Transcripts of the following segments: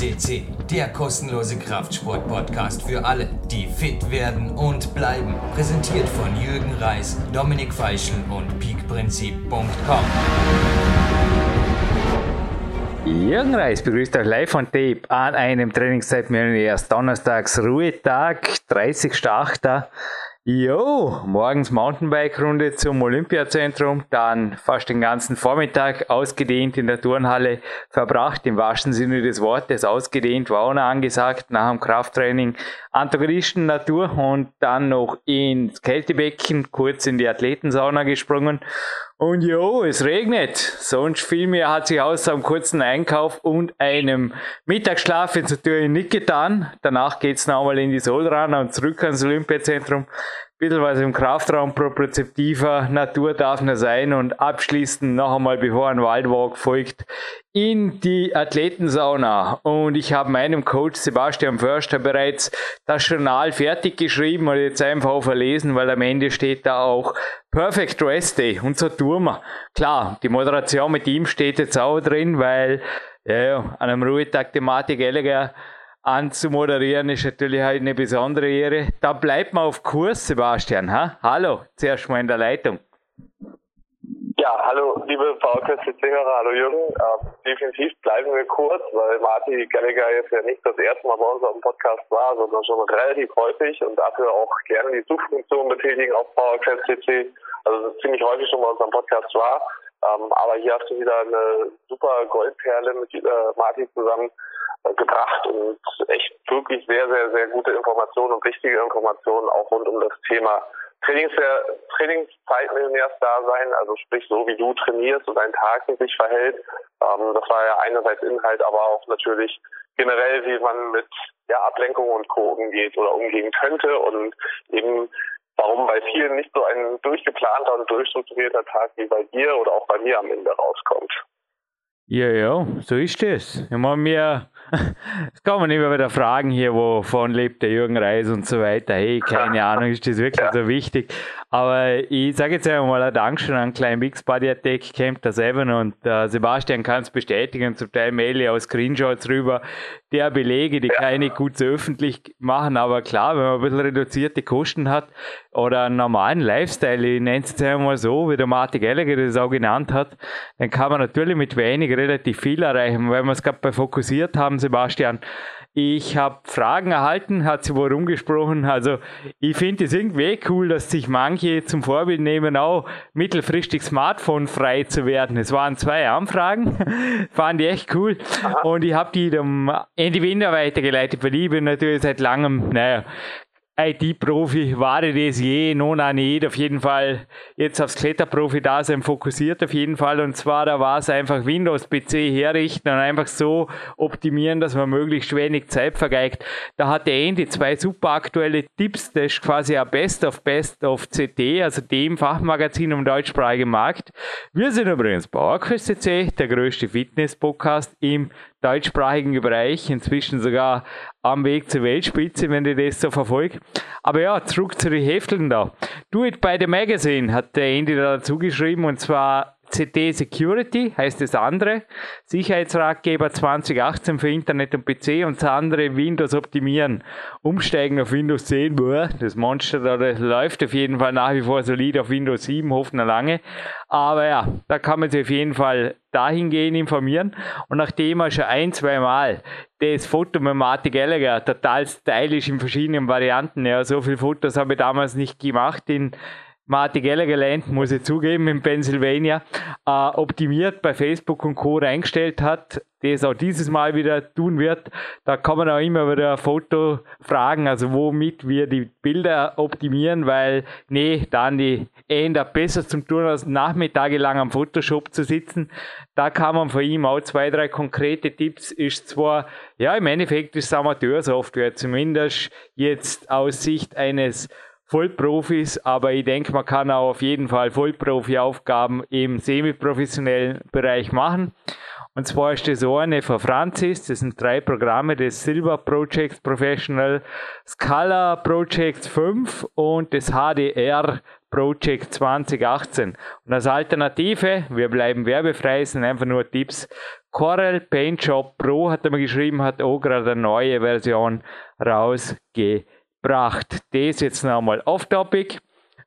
CC, der kostenlose Kraftsport-Podcast für alle, die fit werden und bleiben. Präsentiert von Jürgen Reis, Dominik Feischl und peakprinzip.com. Jürgen Reis begrüßt euch live von Tape an einem Trainingszeitmenü erst Donnerstags Ruhetag, 30.8. Jo, morgens Mountainbike-Runde zum Olympiazentrum, dann fast den ganzen Vormittag ausgedehnt in der Turnhalle verbracht, im wahrsten Sinne des Wortes, ausgedehnt war auch noch angesagt, nach dem Krafttraining Antagonisten Natur und dann noch ins Kältebecken, kurz in die Athletensauna gesprungen und jo, es regnet. Sonst viel mehr hat sich außer einem kurzen Einkauf und einem Mittagsschlaf jetzt natürlich nicht getan. Danach geht's nochmal in die Solrana und zurück ans Olympiazentrum. Bisschen was im Kraftraum propriozeptiver Natur darf noch sein und abschließend noch einmal, bevor ein Waldwalk folgt, in die Athletensauna. Und ich habe meinem Coach Sebastian Förster bereits das Journal fertig geschrieben und jetzt einfach verlesen, weil am Ende steht da auch Perfect Rest Day. Und so tun wir. Klar, die Moderation mit ihm steht jetzt auch drin, weil ja, an einem Ruhetag Thematik Elliger anzumoderieren ist natürlich halt eine besondere Ehre. Da bleibt man auf Kurs, Sebastian. Ha? Hallo, zuerst mal in der Leitung. Ja, hallo, liebe VKC-Hörer, hallo Jürgen. Ähm, definitiv bleiben wir kurz, weil Marty Gallagher jetzt ja nicht das erste Mal bei uns auf dem Podcast war, sondern schon relativ häufig und dafür auch gerne die Suchfunktion betätigen auf PowerQuest Also ziemlich häufig schon bei uns am Podcast war. Ähm, aber hier hast du wieder eine super Goldperle mit äh, Marty zusammen äh, gebracht und echt wirklich sehr, sehr, sehr gute Informationen und wichtige Informationen auch rund um das Thema Trainings Trainingszeitmillionärsdasein, also sprich so wie du trainierst und dein Tag sich verhält. Ähm, das war ja einerseits Inhalt, aber auch natürlich generell, wie man mit ja, Ablenkung und Co. umgeht oder umgehen könnte und eben warum bei vielen nicht so ein durchgeplanter und durchstrukturierter Tag wie bei dir oder auch bei mir am Ende rauskommt. Ja, ja, so ist es. Ich meine, mir, kann man immer wieder fragen hier, wovon lebt der Jürgen Reis und so weiter. Hey, keine Ahnung, ist das wirklich ja. so wichtig? Aber ich sage jetzt einmal ein Dankeschön an Klein Mix Body Attack Camp der Seven und äh, Sebastian kann es bestätigen, zum Teil mail ich auch Screenshots rüber, der Belege, die ja. keine gut so öffentlich machen, aber klar, wenn man ein bisschen reduzierte Kosten hat oder einen normalen Lifestyle, ich nenne es jetzt einmal so, wie der Martin Gallagher das auch genannt hat, dann kann man natürlich mit wenig relativ viel erreichen, weil wir es gerade bei fokussiert haben, Sebastian. Ich habe Fragen erhalten, hat sie wohl rumgesprochen. Also ich finde es irgendwie cool, dass sich manche zum Vorbild nehmen, auch mittelfristig Smartphone frei zu werden. Es waren zwei Anfragen, fand ich echt cool. Und ich habe die dem Ende Winter weitergeleitet, weil ich bin natürlich seit langem, naja, IT-Profi war ich das je, non auch nicht. Auf jeden Fall jetzt aufs Kletterprofi-Dasein fokussiert auf jeden Fall. Und zwar, da war es einfach Windows-PC herrichten und einfach so optimieren, dass man möglichst wenig Zeit vergeigt. Da hat der Andy zwei super aktuelle Tipps. Das ist quasi ein Best of Best of CT, also dem Fachmagazin im deutschsprachigen Markt. Wir sind übrigens PowerQuest CC, der größte Fitness-Podcast im deutschsprachigen Bereich, inzwischen sogar am Weg zur Weltspitze, wenn ich das so verfolge. Aber ja, zurück zu den Hefteln da. Do It by the Magazine hat der Andy da dazu geschrieben und zwar CT Security heißt das andere, Sicherheitsratgeber 2018 für Internet und PC und das andere Windows optimieren. Umsteigen auf Windows 10, boah, das Monster da das läuft auf jeden Fall nach wie vor solid auf Windows 7, hoffen wir lange. Aber ja, da kann man sich auf jeden Fall dahingehend informieren. Und nachdem er schon ein, zwei Mal das Foto mit Marty Gallagher total stylisch in verschiedenen Varianten, ja, so viele Fotos habe ich damals nicht gemacht in Marty Gallagher Land, muss ich zugeben, in Pennsylvania, äh, optimiert bei Facebook und Co. reingestellt hat, das auch dieses Mal wieder tun wird. Da kann man auch immer wieder ein Foto fragen, also womit wir die Bilder optimieren, weil, nee, dann die ändert eh besser zum tun, als nachmittagelang am Photoshop zu sitzen. Da kann man von ihm auch zwei, drei konkrete Tipps. Ist zwar, ja, im Endeffekt ist es Amateursoftware, zumindest jetzt aus Sicht eines Vollprofis, aber ich denke, man kann auch auf jeden Fall Vollprofi-Aufgaben im semi-professionellen Bereich machen. Und zwar ist das eine von Francis, das sind drei Programme, das Silver Project Professional, Scala Project 5 und das HDR Project 2018. Und als Alternative, wir bleiben werbefrei, sind einfach nur Tipps, Corel Paint Shop Pro hat er mir geschrieben, hat auch gerade eine neue Version rausgebracht. Das jetzt nochmal off-topic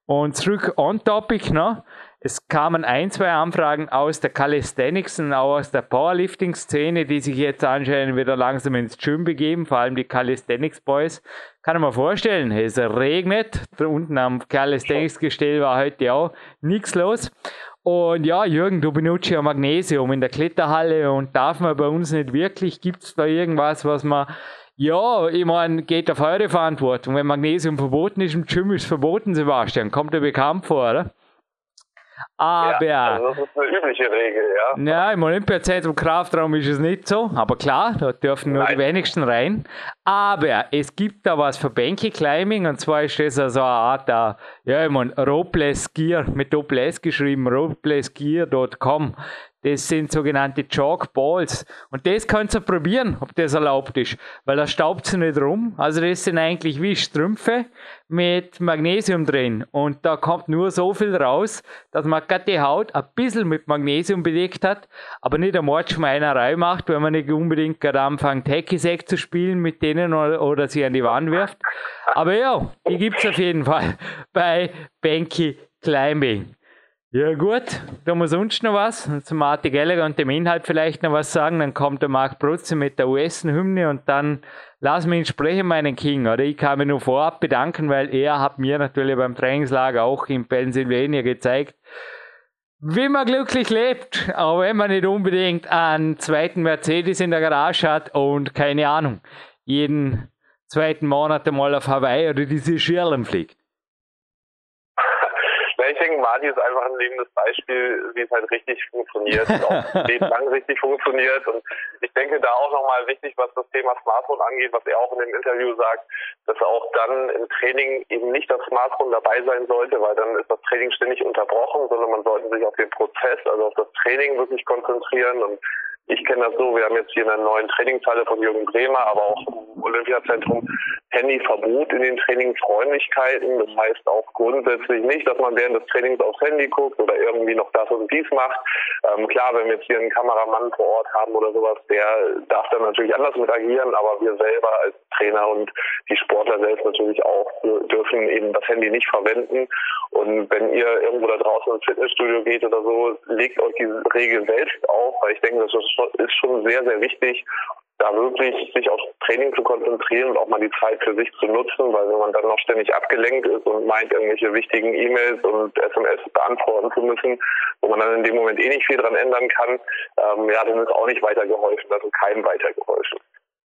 und zurück on-topic. Ne? Es kamen ein, zwei Anfragen aus der Calisthenics und auch aus der Powerlifting-Szene, die sich jetzt anscheinend wieder langsam ins Gym begeben, vor allem die Calisthenics Boys. Kann man vorstellen, es regnet. Da unten am Calisthenics-Gestell war heute auch nichts los. Und ja, Jürgen, du benutzt ja Magnesium in der Kletterhalle und darf man bei uns nicht wirklich? Gibt es da irgendwas, was man ja, ich meine, geht auf eure Verantwortung. Wenn Magnesium verboten ist im Gym, ist es verboten, Sebastian. Kommt dir bekannt vor, oder? Aber. Ja, also das ist eine übliche Regel, ja. Ja, im Olympiazentrum Kraftraum ist es nicht so. Aber klar, da dürfen nur Nein. die wenigsten rein. Aber es gibt da was für Bänke Climbing und zwar ist das also eine Art, uh, ja, ich meine, Robles Gear mit Doppel S geschrieben, roplesgear.com. Das sind sogenannte Chalk Balls. Und das könnt ihr probieren, ob das erlaubt ist. Weil da staubt sie nicht rum. Also das sind eigentlich wie Strümpfe mit Magnesium drin. Und da kommt nur so viel raus, dass man gerade die Haut ein bisschen mit Magnesium bedeckt hat, aber nicht eine Mordschmeinerei macht, wenn man nicht unbedingt gerade anfängt, Hacky-Sack zu spielen mit denen oder, oder sie an die Wand wirft. Aber ja, die gibt es auf jeden Fall bei Banky Climbing. Ja gut, da muss sonst noch was. Zum Martin Gallagher und dem Inhalt vielleicht noch was sagen. Dann kommt der Marc Brutze mit der US-Hymne und dann lass mich sprechen, meinen King. Oder ich kann mich nur vorab bedanken, weil er hat mir natürlich beim Trainingslager auch in Pennsylvania gezeigt, wie man glücklich lebt, auch wenn man nicht unbedingt einen zweiten Mercedes in der Garage hat und keine Ahnung, jeden zweiten Monat einmal auf Hawaii oder diese Schirlen fliegt. Mali ist einfach ein lebendes Beispiel, wie es halt richtig funktioniert, auch lebenslang richtig funktioniert. Und ich denke, da auch nochmal wichtig, was das Thema Smartphone angeht, was er auch in dem Interview sagt, dass auch dann im Training eben nicht das Smartphone dabei sein sollte, weil dann ist das Training ständig unterbrochen, sondern man sollte sich auf den Prozess, also auf das Training wirklich konzentrieren und ich kenne das so, wir haben jetzt hier in einer neuen Trainingshalle von Jürgen Bremer, aber auch im Olympiazentrum Handyverbot in den Trainingsräumlichkeiten. Das heißt auch grundsätzlich nicht, dass man während des Trainings aufs Handy guckt oder irgendwie noch das und dies macht. Ähm, klar, wenn wir jetzt hier einen Kameramann vor Ort haben oder sowas, der darf dann natürlich anders mit agieren, aber wir selber als Trainer und die Sportler selbst natürlich auch dürfen eben das Handy nicht verwenden. Und wenn ihr irgendwo da draußen ins Fitnessstudio geht oder so, legt euch diese Regel selbst auf, weil ich denke, das ist schon sehr, sehr wichtig, da wirklich sich aufs Training zu konzentrieren und auch mal die Zeit für sich zu nutzen, weil wenn man dann noch ständig abgelenkt ist und meint, irgendwelche wichtigen E-Mails und SMS beantworten zu müssen, wo man dann in dem Moment eh nicht viel dran ändern kann, ähm, ja, dann ist auch nicht weitergeholfen, also keinem weitergeholfen.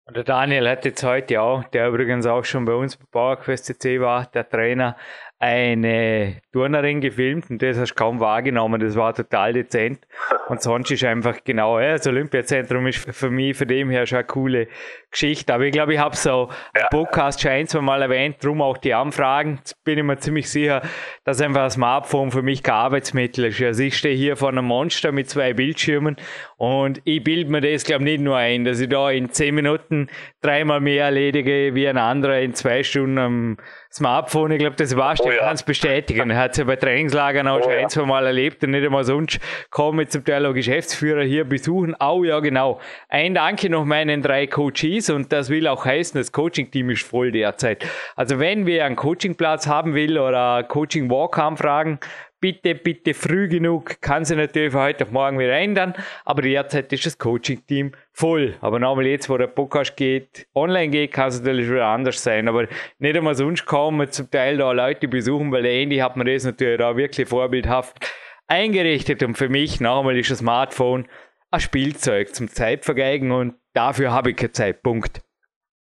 Und der Daniel hat jetzt heute auch, der übrigens auch schon bei uns bei PowerQuest CC war, der Trainer, eine Turnerin gefilmt und das hast du kaum wahrgenommen. Das war total dezent. Und sonst ist einfach genau, ja, das Olympiazentrum ist für mich von dem her schon eine coole Geschichte. Aber ich glaube, ich habe so ja. Podcast schon ein, zwei Mal erwähnt, darum auch die Anfragen. Jetzt bin ich mir ziemlich sicher, dass einfach ein Smartphone für mich kein Arbeitsmittel ist. Also ich stehe hier vor einem Monster mit zwei Bildschirmen und ich bilde mir das, glaube ich, nicht nur ein, dass ich da in zehn Minuten dreimal mehr erledige wie ein anderer in zwei Stunden am Smartphone. Ich glaube, das warst du, oh, ja. kannst bestätigen. Er hat es ja bei Trainingslagern auch oh, schon ja. ein, zwei Mal erlebt und nicht einmal sonst kommen zum Teil auch Geschäftsführer hier besuchen. Oh ja, genau. Ein Danke noch meinen drei Coaches und das will auch heißen, das Coaching-Team ist voll derzeit. Also wenn wir einen Coachingplatz haben will oder Coaching-Walk anfragen, bitte, bitte früh genug, kann sich natürlich von heute auf morgen wieder ändern, aber derzeit ist das Coaching-Team voll. Aber nochmal jetzt, wo der Podcast geht, online geht, kann es natürlich wieder anders sein, aber nicht einmal sonst kommen zum Teil da Leute besuchen, weil der hat mir das natürlich da wirklich vorbildhaft eingerichtet. Und für mich, nochmal ist das Smartphone ein Spielzeug zum Zeitvergeigen. Und dafür habe ich keine Zeit, Punkt.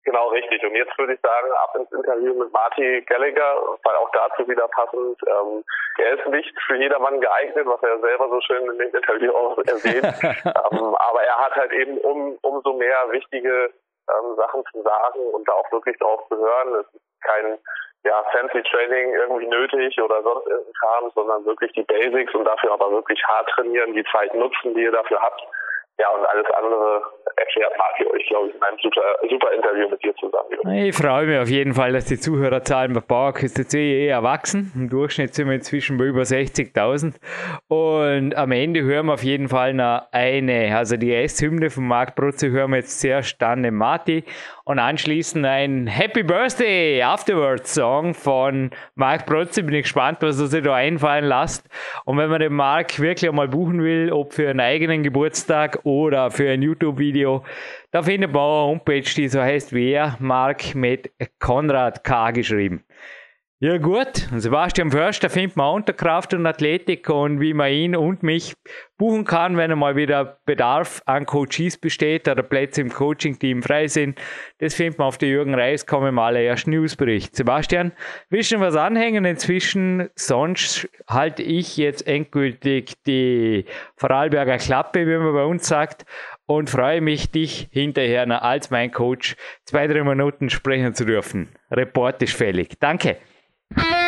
Genau, richtig. Und jetzt würde ich sagen, ab ins Interview mit Marty Gallagher, weil auch dazu wieder passend, ähm, er ist nicht für jedermann geeignet, was er selber so schön in dem Interview auch erwähnt. ähm, aber er hat halt eben um, umso mehr wichtige ähm, Sachen zu sagen und da auch wirklich drauf zu hören. Es ist kein ja, fancy Training irgendwie nötig oder sonst irgendein Kram, sondern wirklich die Basics und dafür aber wirklich hart trainieren, die Zeit nutzen, die ihr dafür habt ja, und alles andere erklärt Martin euch, glaube ich, in einem super, super Interview mit dir zusammen. Ich freue mich auf jeden Fall, dass die Zuhörerzahlen bei PowerQuest eh erwachsen. Im Durchschnitt sind wir inzwischen bei über 60.000. Und am Ende hören wir auf jeden Fall noch eine, also die S-Hymne von Marc Brutze hören wir jetzt sehr Stande Marti und anschließend ein Happy Birthday Afterwards Song von Marc Brutze. Bin ich gespannt, was er sich da einfallen lässt. Und wenn man den Marc wirklich einmal buchen will, ob für einen eigenen Geburtstag oder für ein YouTube-Video, da findet man eine Homepage, die so heißt wie er, Marc mit Konrad K. geschrieben. Ja gut, Sebastian Förster findet man Unterkraft und Athletik und wie man ihn und mich buchen kann, wenn einmal wieder Bedarf an Coaches besteht oder Plätze im Coaching-Team frei sind. Das findet man auf der Jürgen Reis, kommen im allerersten Newsbericht. Sebastian, du was anhängen inzwischen? Sonst halte ich jetzt endgültig die Vorarlberger Klappe, wie man bei uns sagt, und freue mich, dich hinterher als mein Coach zwei, drei Minuten sprechen zu dürfen. Report ist fällig. Danke. Música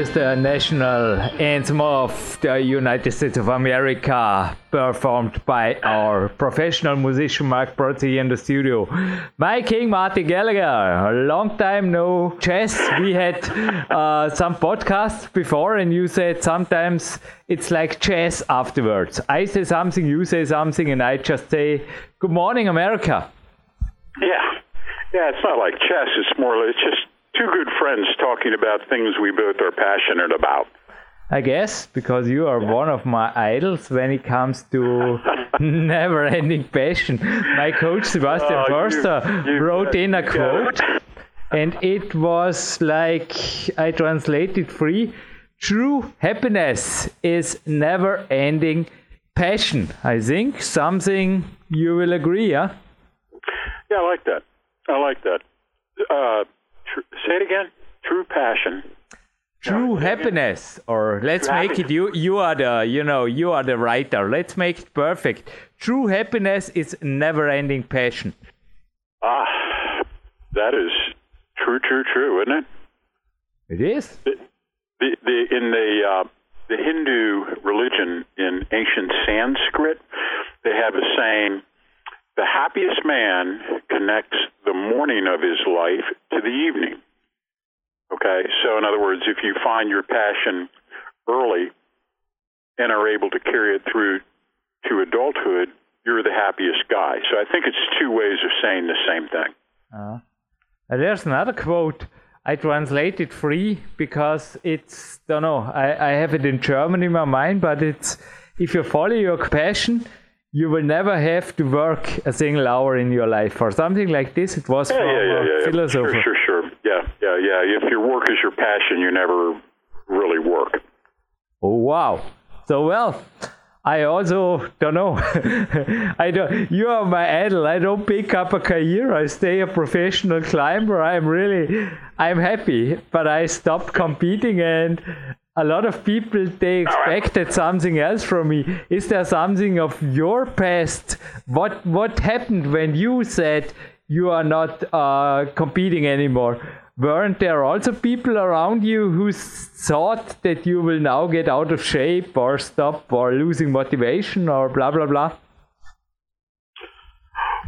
with the national anthem of the United States of America, performed by our professional musician Mark Brody in the studio. My king, Marty Gallagher. A long time no chess. We had uh, some podcasts before, and you said sometimes it's like chess afterwards. I say something, you say something, and I just say, Good morning, America. Yeah. Yeah, it's not like chess. It's more, it's just two good friends talking about things we both are passionate about. I guess because you are one of my idols when it comes to never ending passion. My coach Sebastian oh, Forster wrote in a quote, and it was like I translated it free true happiness is never ending passion. I think something you will agree, yeah? Yeah, I like that. I like that. Uh, Tr- say it again. True passion. True happiness, or let's True make happiness. it you. You are the, you know, you are the writer. Let's make it perfect. True happiness is never-ending passion. Ah, that is true, true, true, isn't it? It is. The, the, the in the uh, the Hindu religion in ancient Sanskrit, they have a saying the happiest man connects the morning of his life to the evening. Okay, so in other words, if you find your passion early and are able to carry it through to adulthood, you're the happiest guy. So I think it's two ways of saying the same thing. Uh, there's another quote. I translate it free because it's, don't know, I, I have it in German in my mind, but it's if you follow your passion, you will never have to work a single hour in your life or something like this. It was yeah, from yeah, yeah, yeah, philosopher. Sure, sure, sure. Yeah, yeah, yeah. If your work is your passion, you never really work. Oh wow! So well, I also don't know. I don't. You are my idol. I don't pick up a career. I stay a professional climber. I'm really, I'm happy. But I stopped competing and a lot of people they expected something else from me. Is there something of your past? What what happened when you said you are not uh, competing anymore? Weren't there also people around you who thought that you will now get out of shape or stop or losing motivation or blah blah blah?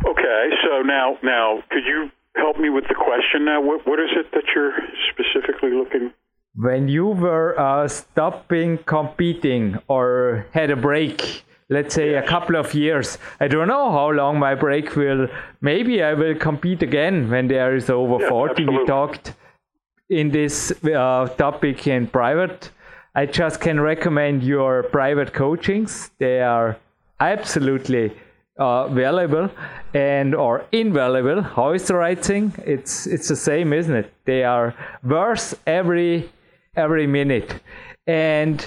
Okay, so now now could you help me with the question now? What what is it that you're specifically looking when you were uh, stopping competing or had a break let's say a couple of years i don't know how long my break will maybe i will compete again when there is over yeah, 40 absolutely. we talked in this uh, topic in private i just can recommend your private coachings they are absolutely uh, valuable and or invaluable. How is the right thing? It's it's the same, isn't it? They are worse every every minute. And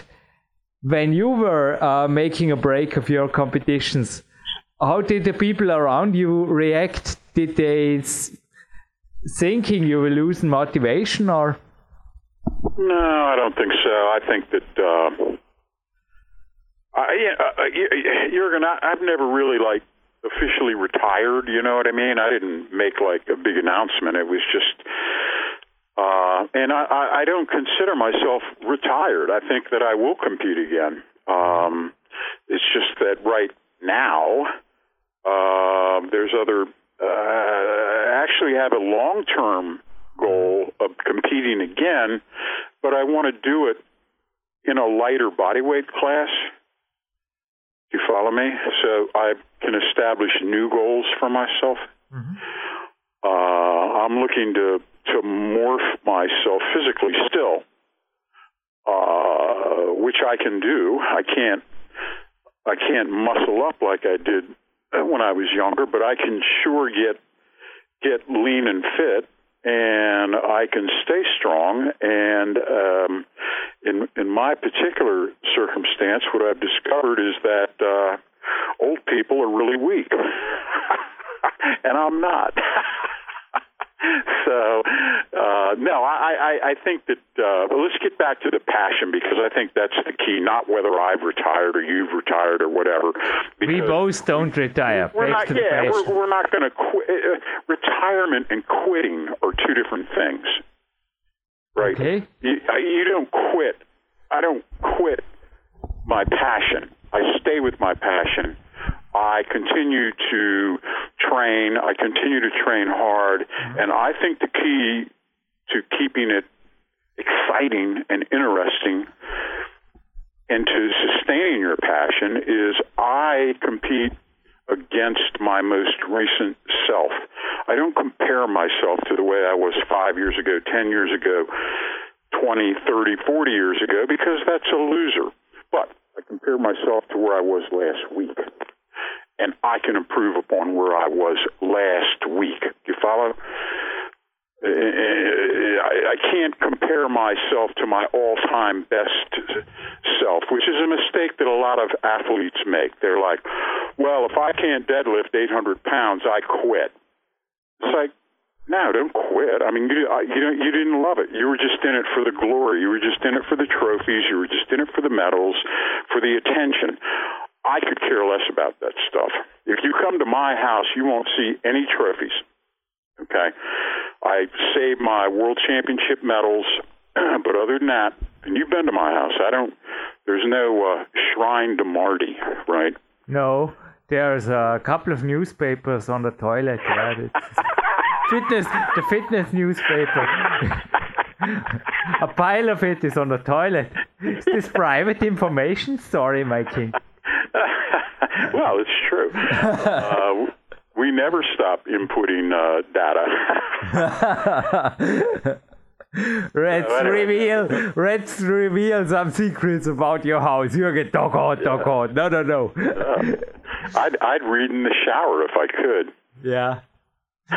when you were uh, making a break of your competitions, how did the people around you react? Did they thinking you will lose motivation or? No, I don't think so. I think that. Uh, I, uh, Jurgen, I, I've never really like officially retired. You know what I mean? I didn't make like a big announcement. It was just, uh, and I, I don't consider myself retired. I think that I will compete again. Um, it's just that right now, uh, there's other. Uh, actually, have a long-term goal of competing again, but I want to do it in a lighter body weight class. You follow me? So I can establish new goals for myself. Mm-hmm. Uh, I'm looking to to morph myself physically still, uh, which I can do. I can't I can't muscle up like I did when I was younger, but I can sure get get lean and fit and I can stay strong. And um, in in my particular circumstance, what I've discovered is that uh, old people are really weak, and I'm not. so uh, no, I, I, I think that uh, let's get back to the passion because I think that's the key. Not whether I've retired or you've retired or whatever. We don't retire. We're not. Yeah, we're, we're, not going to quit. Uh, retirement and quitting are two different things, right? Okay. You, you don't quit. I don't quit my passion. I stay with my passion I continue to train. I continue to train hard. Mm-hmm. And I think the key to keeping it exciting and interesting and to sustaining your passion is I compete against my most recent self. I don't compare myself to the way I was five years ago, 10 years ago, 20, 30, 40 years ago, because that's a loser. But I compare myself to where I was last week and I can improve upon where I was last week. Do you follow? I can't compare myself to my all-time best self, which is a mistake that a lot of athletes make. They're like, "Well, if I can't deadlift 800 pounds, I quit." It's like, no, don't quit. I mean, you you don't you didn't love it. You were just in it for the glory. You were just in it for the trophies. You were just in it for the medals, for the attention. I could care less about that stuff. If you come to my house, you won't see any trophies. Okay, I save my world championship medals, but other than that, and you've been to my house, I don't. There's no uh, shrine to Marty, right? No, there's a couple of newspapers on the toilet. Yeah, fitness, the fitness newspaper. a pile of it is on the toilet. Is this private information? Sorry, my king. well, it's true. Uh, we never stop inputting uh, data. let's uh, reveal let's reveal some secrets about your house. You get talk on, talk on. No, no, no. Uh, I'd I'd read in the shower if I could. Yeah.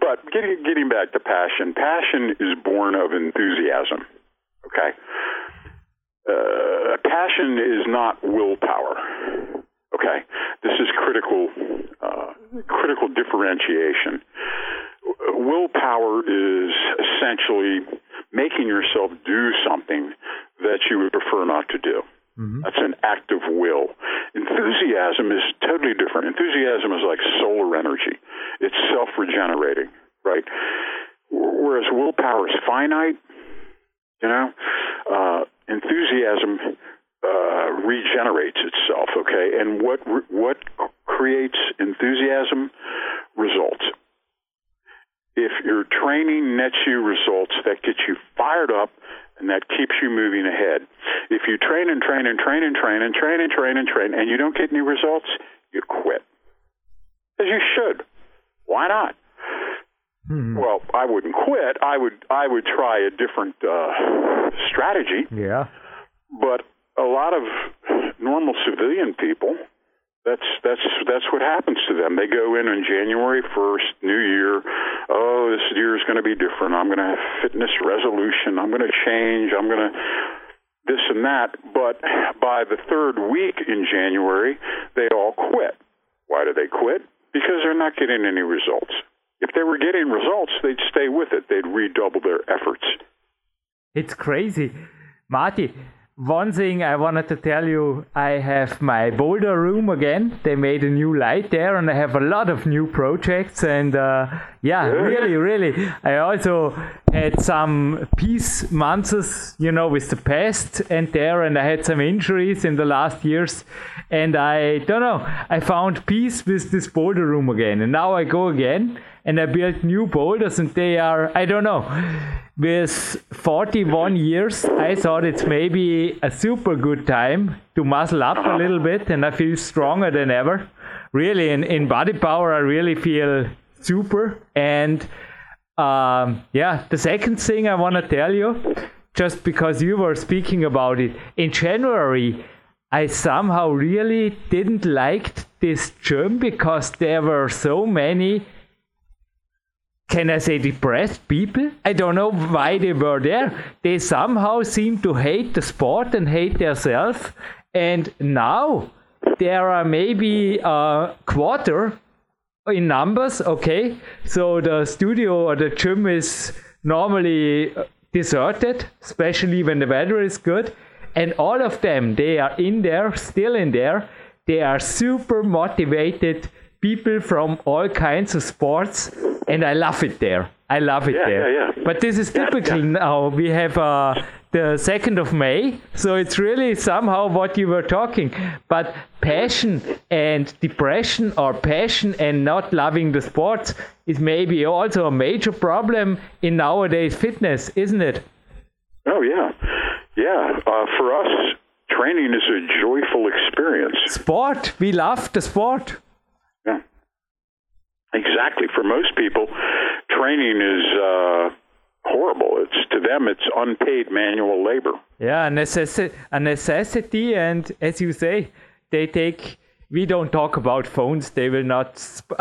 but getting getting back to passion, passion is born of enthusiasm. Okay. Uh, passion is not willpower. Okay, this is critical uh, critical differentiation. Willpower is essentially making yourself do something that you would prefer not to do. Mm-hmm. That's an act of will. Enthusiasm is totally different. Enthusiasm is like solar energy. It's self-regenerating, right? Whereas willpower is finite. You know, uh, enthusiasm uh, regenerates itself. Okay, and what what creates enthusiasm? Results. If your training nets you results that get you fired up and that keeps you moving ahead. If you train and train and train and train and train and train and train and you don't get any results, you quit. As you should. Why not? Hmm. Well, I wouldn't quit. I would I would try a different uh, strategy. Yeah. But a lot of normal civilian people That's that's that's what happens to them. They go in on January first, New Year. Oh, this year is going to be different. I'm going to have fitness resolution. I'm going to change. I'm going to this and that. But by the third week in January, they all quit. Why do they quit? Because they're not getting any results. If they were getting results, they'd stay with it. They'd redouble their efforts. It's crazy. Marty, one thing I wanted to tell you I have my boulder room again. They made a new light there, and I have a lot of new projects. And uh, yeah, really, really. I also had some peace months, you know, with the past and there, and I had some injuries in the last years. And I don't know, I found peace with this boulder room again. And now I go again and I built new boulders, and they are, I don't know with 41 years, I thought it's maybe a super good time to muscle up a little bit, and I feel stronger than ever. Really, in, in body power, I really feel super. And um, yeah, the second thing I want to tell you, just because you were speaking about it, in January, I somehow really didn't like this gym because there were so many can I say depressed people? I don't know why they were there. They somehow seem to hate the sport and hate themselves. And now there are maybe a quarter in numbers, okay? So the studio or the gym is normally uh, deserted, especially when the weather is good. And all of them, they are in there, still in there. They are super motivated people from all kinds of sports, and I love it there. I love it yeah, there. Yeah, yeah. But this is typical now. We have uh, the 2nd of May, so it's really somehow what you were talking. But passion and depression, or passion and not loving the sports, is maybe also a major problem in nowadays fitness, isn't it? Oh, yeah. Yeah. Uh, for us, training is a joyful experience. Sport. We love the sport. Exactly. For most people, training is uh, horrible. It's to them, it's unpaid manual labor. Yeah, a necessity, a necessity, and as you say, they take. We don't talk about phones. They will not. Sp-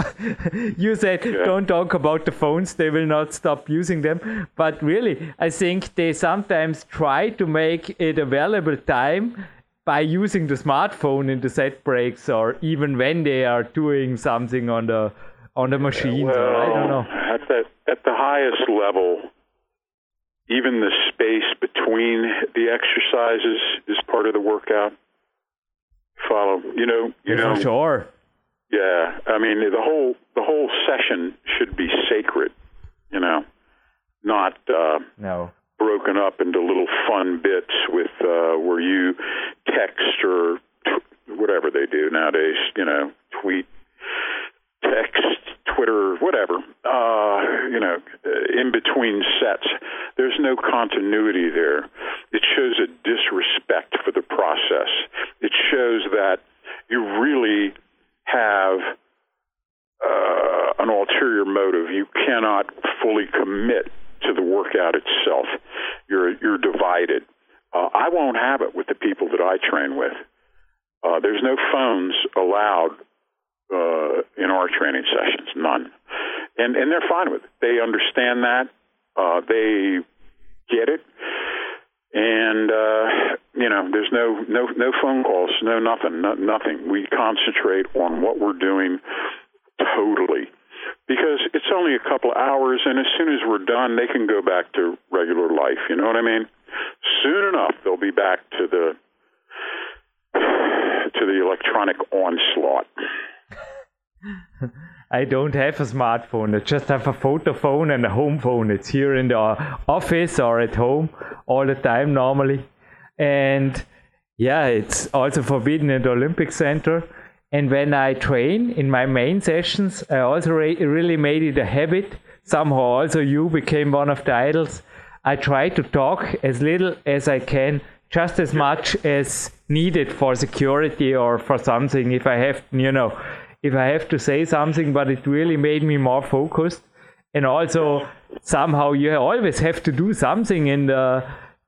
you said yeah. don't talk about the phones. They will not stop using them. But really, I think they sometimes try to make it available time by using the smartphone in the set breaks or even when they are doing something on the on the machines. Well, I don't know. At the at the highest level, even the space between the exercises is part of the workout. Follow, you know, you know. Sure. Yeah, I mean the whole the whole session should be sacred. You know, not uh, no broken up into little fun bits with uh, where you text or t- whatever they do nowadays. You know, tweet text, Twitter, whatever, uh, you know, in between sets. There's no continuity there. It shows a disrespect for the process. It shows that you really have uh, an ulterior motive. You cannot fully commit to the workout itself. You're you're divided. Uh, I won't have it with the people that I train with. Uh, there's no phones allowed uh, in our training sessions, none. And and they're fine with it. They understand that. Uh, they get it. And uh, you know, there's no no no phone calls, no nothing, no, nothing. We concentrate on what we're doing totally because it's only a couple of hours, and as soon as we're done, they can go back to regular life. You know what I mean? Soon enough, they'll be back to the to the electronic onslaught. I don't have a smartphone. I just have a photo phone and a home phone. It's here in the office or at home all the time normally. And yeah, it's also forbidden in the Olympic Center. And when I train in my main sessions, I also re- really made it a habit. Somehow, also, you became one of the idols. I try to talk as little as I can, just as much as needed for security or for something. If I have, you know, if I have to say something, but it really made me more focused. And also, somehow, you always have to do something and the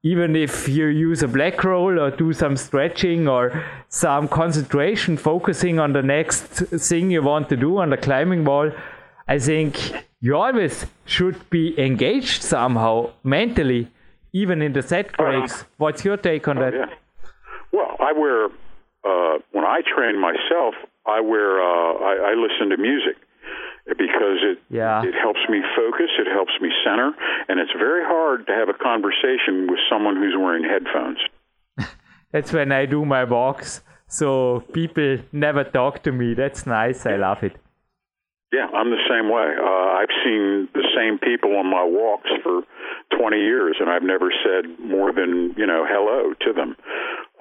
even if you use a black roll or do some stretching or some concentration, focusing on the next thing you want to do on the climbing wall, I think you always should be engaged somehow mentally, even in the set breaks. What's your take on that? Yeah. Well, I wear uh, when I train myself, I wear uh, I, I listen to music because it yeah. it helps me focus, it helps me center, and it's very hard to have a conversation with someone who's wearing headphones. That's when I do my walks, so people never talk to me. That's nice. I love it. Yeah, I'm the same way. Uh, I've seen the same people on my walks for 20 years, and I've never said more than you know hello to them.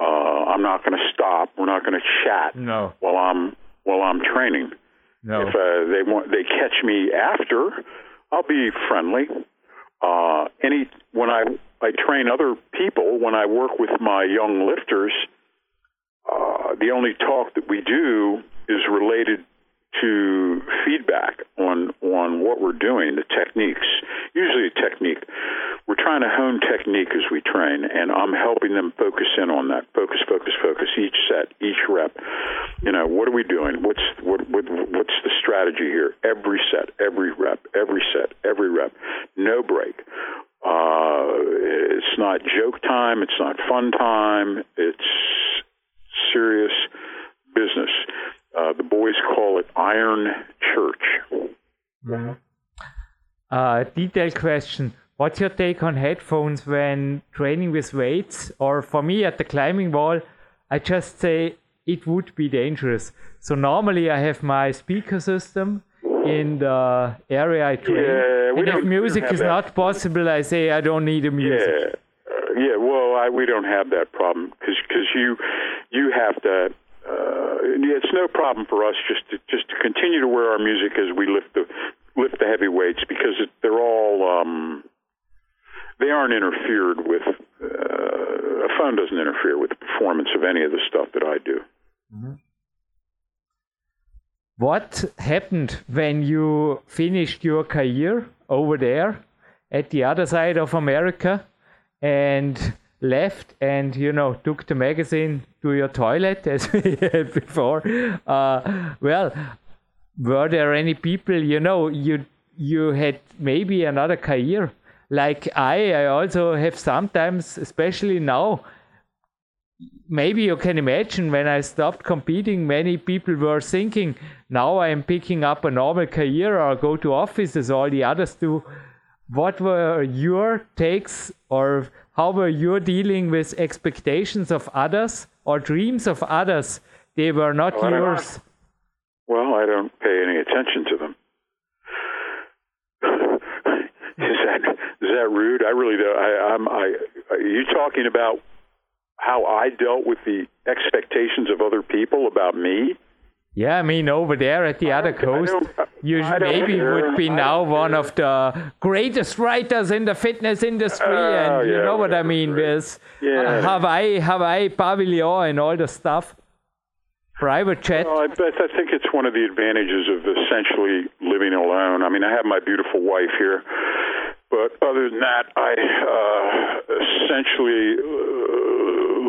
Uh, I'm not going to stop. We're not going to chat no. while I'm while I'm training. No. If uh, they want, they catch me after, I'll be friendly. Uh, any when I I train other people, when I work with my young lifters, uh, the only talk that we do is related to feedback on on what we're doing, the techniques. Usually, a technique. We're trying to hone technique as we train, and I'm helping them focus in on that. Focus, focus, focus. Each set, each rep. You know, what are we doing? What's what, what what's the strategy here? Every set, every rep, every set, every rep. No break. Uh, it's not joke time. It's not fun time. It's serious business. Uh, the boys call it Iron Church. Yeah. Uh, detailed question. What's your take on headphones when training with weights? Or for me at the climbing wall, I just say it would be dangerous. So normally I have my speaker system in the area I train. Yeah, and if music is that. not possible, I say I don't need a music. Yeah, uh, yeah. Well, I, we don't have that problem because because you you have to it's no problem for us just to just to continue to wear our music as we lift the lift the heavy weights because it, they're all um, they aren't interfered with. Uh, a phone doesn't interfere with the performance of any of the stuff that I do. Mm-hmm. What happened when you finished your career over there at the other side of America and left and you know took the magazine to your toilet as we had before. Uh, well were there any people you know you you had maybe another career? Like i i also have sometimes especially now maybe you can imagine when i stopped competing many people were thinking now i'm picking up a normal career or go to office as all the others do. What were your takes or how were you dealing with expectations of others or dreams of others? They were not well, yours. Well, I don't pay any attention to them. is that is that rude? I really do. I, I'm. I. Are you talking about how I dealt with the expectations of other people about me? Yeah, I mean, over there at the other coast, you maybe would be now one of the greatest writers in the fitness industry, uh, and you yeah, know what I mean. There's yeah. Hawaii, Hawaii Pavilion, and all the stuff. Private jet. Well, I, I think it's one of the advantages of essentially living alone. I mean, I have my beautiful wife here, but other than that, I uh, essentially.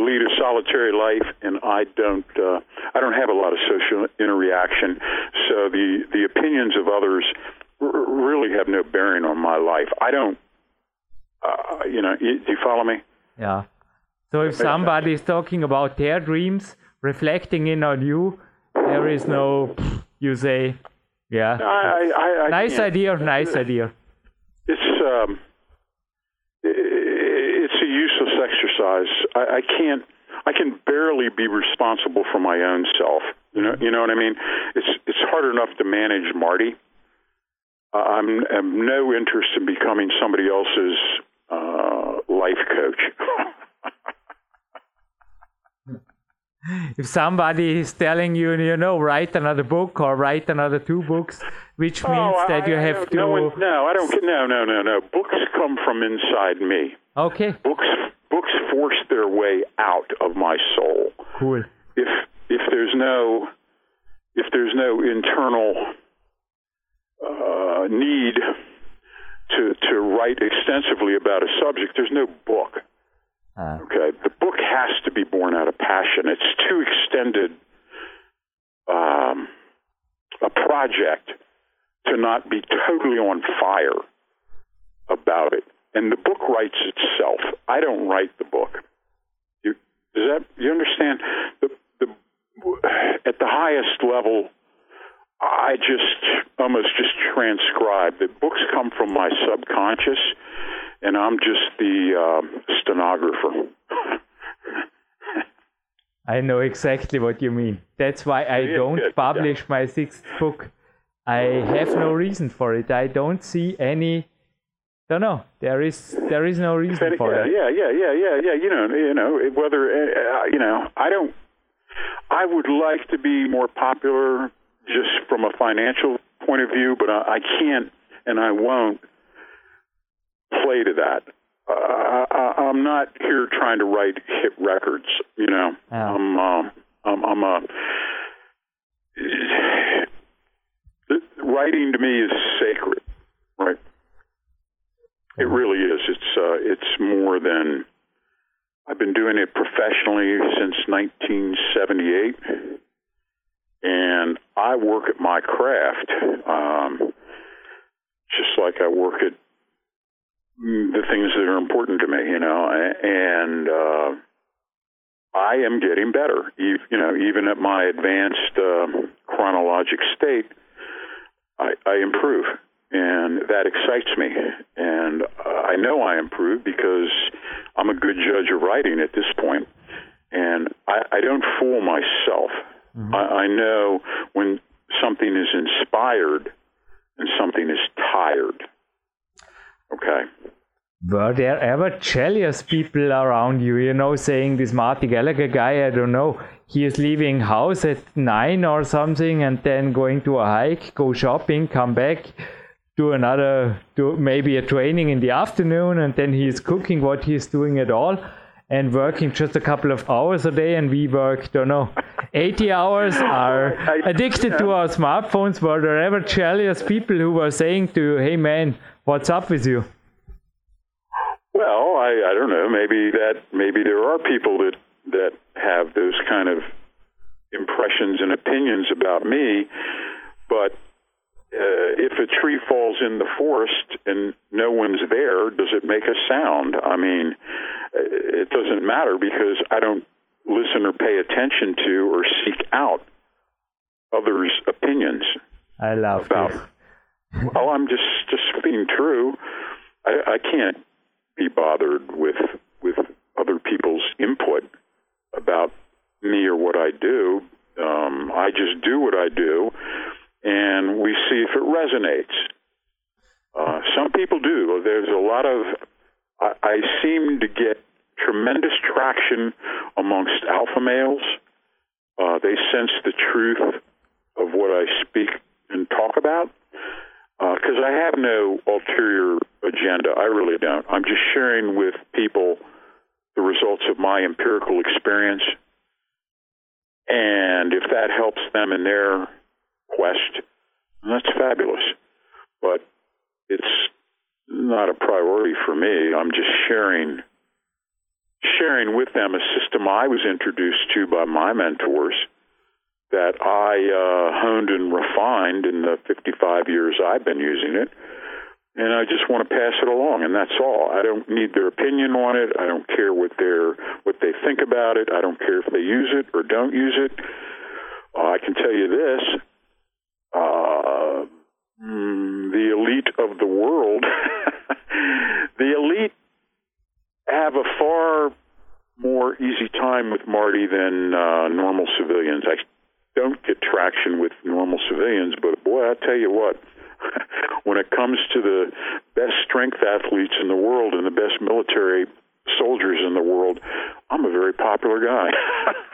Lead a solitary life, and I don't uh, I don't have a lot of social interaction. So the the opinions of others r- really have no bearing on my life. I don't. Uh, you know, you, do you follow me? Yeah. So if somebody is talking about their dreams, reflecting in on you, there is no. You say, yeah. I, I, I nice idea. Nice idea. It's um, it's a useless exercise. I, I can't. I can barely be responsible for my own self. You know, you know what I mean. It's it's hard enough to manage Marty. Uh, I'm, I'm no interest in becoming somebody else's uh, life coach. if somebody is telling you, you know, write another book or write another two books, which means oh, that I, you have to. No, no, I don't. No, no, no, no. Books come from inside me. Okay. Books force their way out of my soul. If if there's no if there's no internal uh, need to to write extensively about a subject, there's no book. Uh. Okay, the book has to be born out of passion. It's too extended um, a project to not be totally on fire about it. And the book writes itself. I don't write the book. You, does that you understand? The, the, at the highest level, I just almost just transcribe. The books come from my subconscious, and I'm just the uh, stenographer. I know exactly what you mean. That's why I don't publish my sixth book. I have no reason for it. I don't see any. Don't know. There is there is no reason for yeah, it. Yeah, yeah, yeah, yeah, yeah. You know, you know whether uh, you know. I don't. I would like to be more popular just from a financial point of view, but I, I can't and I won't play to that. Uh, I, I'm not here trying to write hit records. You know, oh. I'm, uh, I'm, I'm a. Writing to me is sacred, right? It really is. It's uh, it's more than I've been doing it professionally since 1978, and I work at my craft um, just like I work at the things that are important to me, you know, and uh, I am getting better. You, you know, even at my advanced uh, chronologic state, I, I improve, and that excites me. And uh, I know I improve because I'm a good judge of writing at this point, and I, I don't fool myself. Mm-hmm. I, I know when something is inspired and something is tired. Okay. Were there ever jealous people around you? You know, saying this Marty Gallagher guy, I don't know, he is leaving house at nine or something, and then going to a hike, go shopping, come back, do another, do maybe a training in the afternoon, and then he is cooking what he is doing at all, and working just a couple of hours a day, and we work, don't know, 80 hours, are addicted to our smartphones. Were there ever jealous people who were saying to you, "Hey man, what's up with you?" Well, I, I don't know. Maybe that maybe there are people that that have those kind of impressions and opinions about me, but uh, if a tree falls in the forest and no one's there, does it make a sound? I mean, it doesn't matter because I don't listen or pay attention to or seek out others' opinions. I love about. well, I'm just just being true. I, I can't be bothered with with other people's input about me or what I do. Um, I just do what I do, and we see if it resonates. Uh, some people do. There's a lot of. I, I seem to get tremendous traction amongst alpha males. Uh, they sense the truth of what I speak and talk about because uh, I have no ulterior agenda. I really don't. I'm just sharing with people the results of my empirical experience. And if that helps them in their quest, that's fabulous. But it's not a priority for me. I'm just sharing sharing with them a system I was introduced to by my mentors that I uh, honed and refined in the 55 years I've been using it. And I just want to pass it along, and that's all. I don't need their opinion on it. I don't care what their what they think about it. I don't care if they use it or don't use it. Uh, I can tell you this: uh, mm, the elite the world, the elite, have a far more easy time with Marty than uh, normal civilians. I don't get traction with normal civilians, but boy, I tell you what, when it comes to the best strength athletes in the world and the best military soldiers in the world, I'm a very popular guy.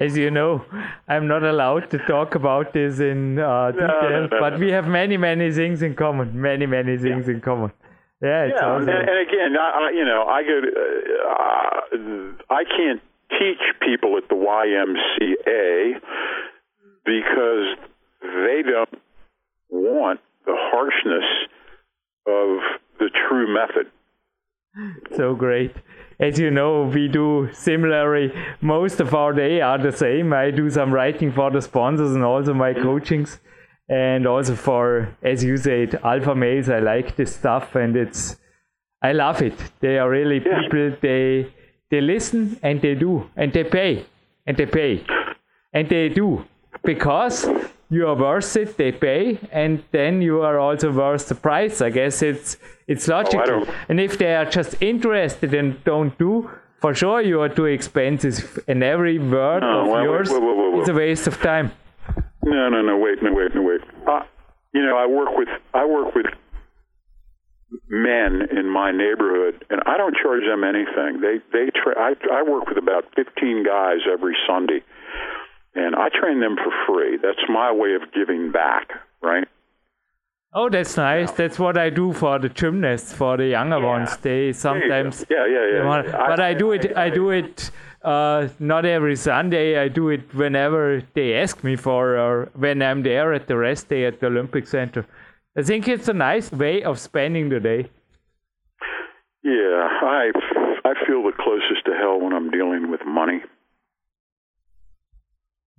As you know, I'm not allowed to talk about this in uh, detail, no, no, no, but we have many, many things in common. Many, many things yeah. in common. Yeah, yeah, awesome. and, and, again, I, I, you know, I go. To, uh, I can't teach people at the YMCA because they don't want the harshness of the true method. so great. As you know, we do similarly. Most of our day are the same. I do some writing for the sponsors and also my coachings, and also for, as you said, alpha males. I like this stuff, and it's I love it. They are really Yeah. people. They they listen and they do and they pay and they pay and they do because you are worth it. They pay and then you are also worth the price. I guess it's it's logical. don't- and if they are just interested and don't do, for sure you are too expensive. And every word Oh, of well, wait, yours whoa, whoa, whoa. is a waste of time. No, no, no. Wait, no, wait, no, wait. Uh, you know, I work with I work with men in my neighborhood, and I don't charge them anything. They they tra- I I work with about fifteen guys every Sunday, and I train them for free. That's my way of giving back, right? Oh, that's nice. That's what I do for the gymnasts, for the younger ones. They There you go. sometimes Yeah, yeah, yeah. Want- I- but I do it. I do it uh, not every Sunday. I do it whenever they ask me for, or when I'm there at the rest day at the Olympic Center. I think it's a nice way of spending the day. Yeah, I I feel the closest to hell when I'm dealing with money.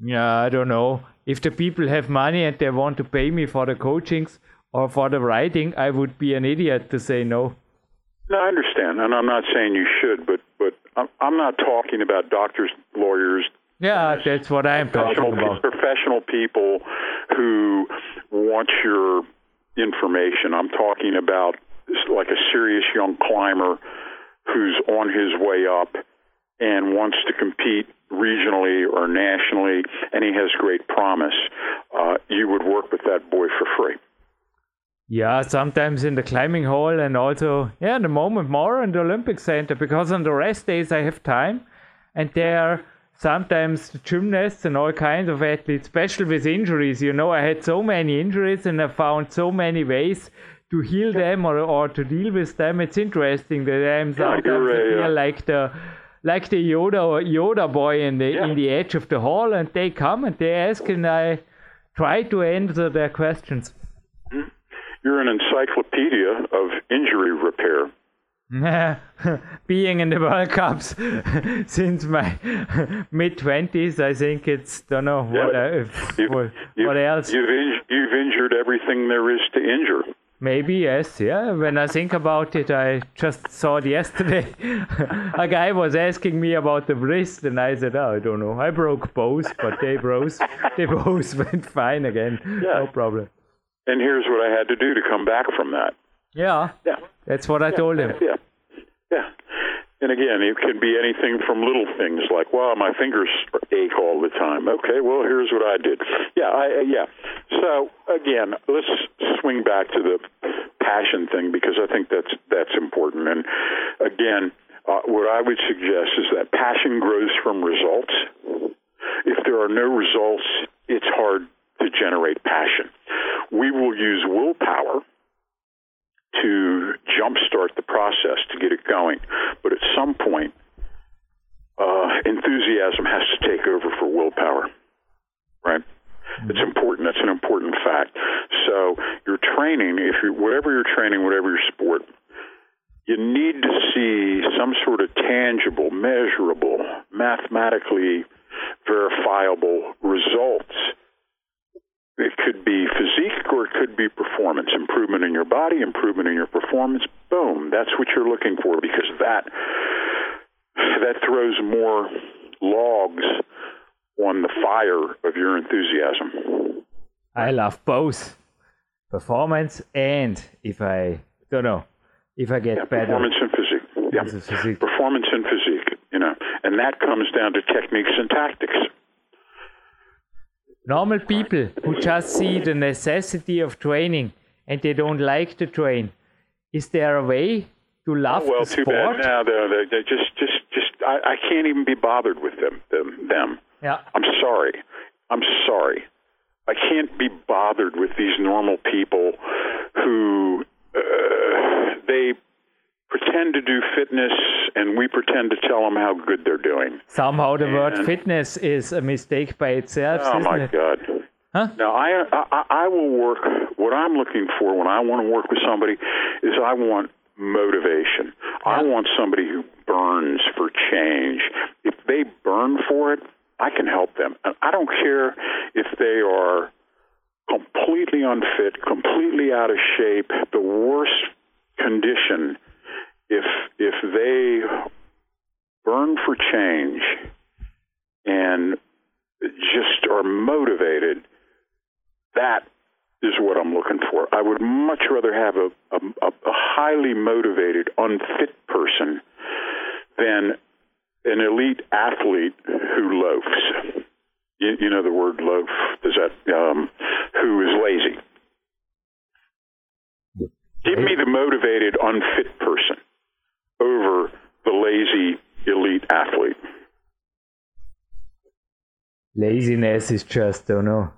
Yeah, I don't know if the people have money and they want to pay me for the coachings or for the writing. I would be an idiot to say no. No, I understand, and I'm not saying you should, but but I'm, I'm not talking about doctors, lawyers, Yeah, that's what I'm talking about. professional people who want your information. I'm talking about like a serious young climber who's on his way up and wants to compete regionally or nationally, and he has great promise. Uh, you would work with that boy for free. Yeah, sometimes in the climbing hall and also, yeah, in the moment more in the Olympic Center because on the rest days I have time and there sometimes the gymnasts and all kinds of athletes, especially with injuries. You know, I had so many injuries and I found so many ways to heal them or, or to deal with them. It's interesting that I'm sometimes you're feel uh, like the like the Yoda Yoda boy in the Yeah. in the edge of the hall and they come and they ask and I try to answer their questions. Hmm? You're an encyclopedia of injury repair. being in the World Cups since my mid twenties, I think it's don't know what Yeah, I, if- what, what else. You've, in, you've injured everything there is to injure. Maybe yes, yeah. When I think about it, I just saw it yesterday. A guy was asking me about the wrist, and I said, "Oh, I don't know. I broke both, but they both they both went fine again. Yeah. No problem." And here's what I had to do to come back from that. Yeah, Yeah. that's what I told him. Yeah. Yeah. And again, it can be anything from little things like, "Wow, my fingers ache all the time." Okay, well, here's what I did. Yeah, I yeah. So again, let's swing back to the passion thing because I think that's that's important. And again, uh, what I would suggest is that passion grows from results. If there are no results, it's hard to generate passion. We will use willpower to jumpstart the process to get it going. But at some point, uh, enthusiasm has to take over for willpower, right? It's important. That's an important fact. So your training, if you whatever you're training, whatever your sport, you need to see some sort of tangible, measurable, mathematically verifiable results it could be physique or it could be performance. Improvement in your body improvement in your performance. Boom. That's what you're looking for because that that throws more logs on the fire of your enthusiasm. I love both performance and if I don't know if I get yeah, better. performance and physique. Yeah. This is physique. performance and physique you know. And that comes down to techniques and tactics Normal people who just see the necessity of training and they don't like to train. Is there a way to love well the too sport? bad now they're, they're, they're just just just I, I can't even be bothered with them them them Yeah. I'm sorry. I'm sorry. I can't be bothered with these normal people who uh, they pretend to do fitness and we pretend to tell them how good they're doing. Somehow the word fitness is a mistake by itself, Oh my it? God. Huh? Now I, I I will work. What I'm looking for when I want to work with somebody is I want motivation. I want somebody who burns for change. If they burn for it, I can help them. And I don't care if they are completely unfit, completely out of shape, the worst condition. If if they burn for change and just are motivated, that is what I'm looking for. I would much rather have a, a, a highly motivated, unfit person than an elite athlete who loafs. You, you know the word loaf. Does that um, who is lazy? Give me the motivated, unfit person over the lazy elite athlete. Laziness is just, don't know.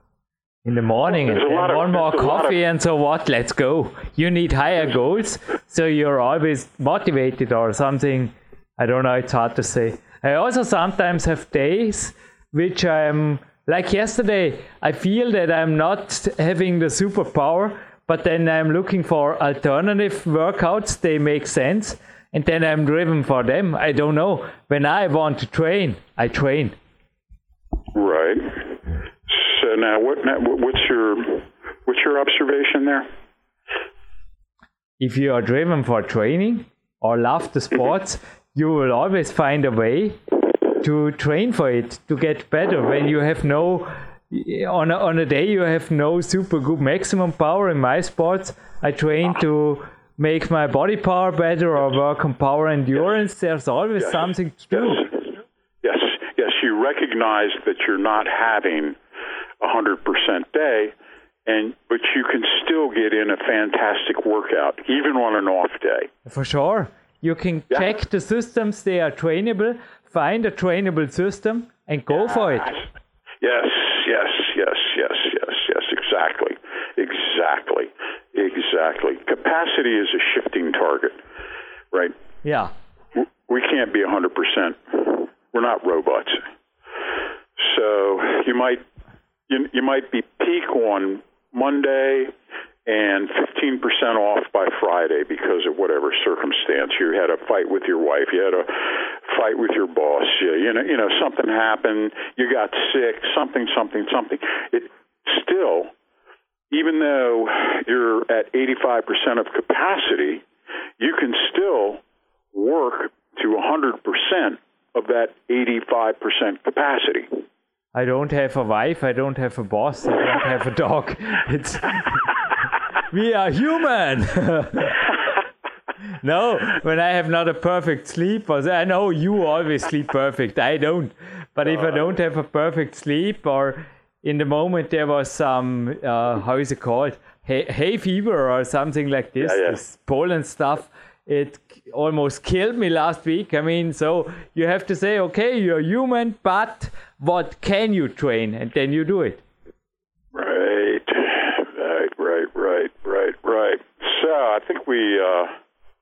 In the morning and then of, one more coffee of... and so what? Let's go. You need higher goals so you're always motivated or something. I don't know it's hard to say. I also sometimes have days which i'm like yesterday i feel that i'm not having the superpower but then i'm looking for alternative workouts. They make sense and then i'm driven for them. I don't know. When i want to train i train right so now, uh, what what's your what's your observation there? If you are driven for training or love the mm-hmm. sports, you will always find a way to train for it to get better. When you have no on a, on a day you have no super good maximum power in my sports, I train to make my body power better or work on power endurance. Yes. There's always yes. something to do. Yes. yes, yes, you recognize that you're not having 100% day and but you can still get in a fantastic workout even on an off day. For sure. You can yeah. check the systems they are trainable, find a trainable system and go yes. for it. Yes, yes, yes, yes, yes, yes, exactly. Exactly. Exactly. Capacity is a shifting target, right? Yeah. We can't be 100%. We're not robots. So you might you, you might be peak on Monday and 15% off by Friday because of whatever circumstance. You had a fight with your wife, you had a fight with your boss, you, you know, you know, something happened, you got sick, something, something, something. It still, even though you're at 85% of capacity, you can still work to 100% of that 85% capacity. I don't have a wife, I don't have a boss, I don't have a dog. It's we are human. no, when I have not a perfect sleep, I know you always sleep perfect. I don't. But if I don't have a perfect sleep, or in the moment there was some, uh, how is it called, hay, hay fever or something like this, yeah, yeah. this pollen stuff, it almost killed me last week. I mean, so you have to say, okay, you're human, but what can you train? And then you do it. Right, right, right, right, right, right. So I think we. Uh,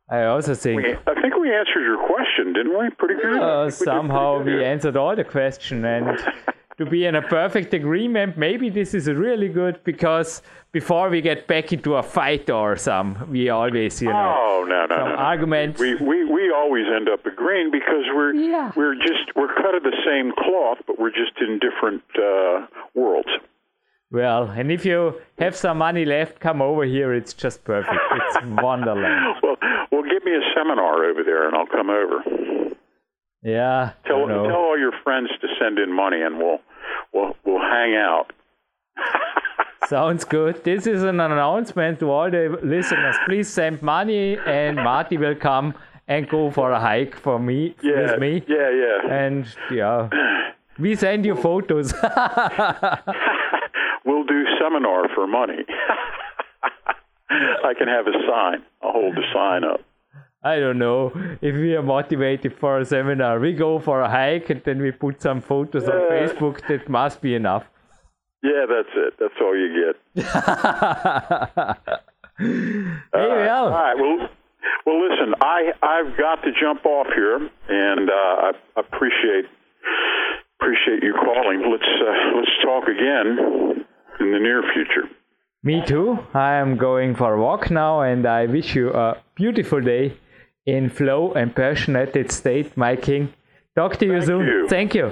I also think. We, I think we answered your question, didn't we? Pretty good. Uh, somehow we, we answered all the question and. to be in a perfect agreement, maybe this is really good because before we get back into a fight or some, we always, you know, oh, no, no, some no, arguments. We, we, we always end up agreeing because we're yeah. we're just we're cut of the same cloth, but we're just in different uh, worlds. Well, and if you have some money left, come over here. It's just perfect. It's wonderland. well, well, give me a seminar over there, and I'll come over. Yeah. Tell tell all your friends to send in money, and we'll we'll we'll hang out. Sounds good. This is an announcement to all the listeners. Please send money, and Marty will come and go for a hike for me yeah, with me. Yeah, yeah. And yeah, we send you photos. we'll do seminar for money. I can have a sign. I'll hold the sign up. I don't know if we are motivated for a seminar. We go for a hike and then we put some photos on Facebook. That must be enough. Yeah, that's it. That's all you get. hey, well. All right. Well, well, listen. I I've got to jump off here, and uh, I appreciate appreciate you calling. Let's uh, let's talk again in the near future. Me too. I am going for a walk now, and I wish you a beautiful day in flow and passionate state, my king. Talk to you Thank soon. you. Thank you.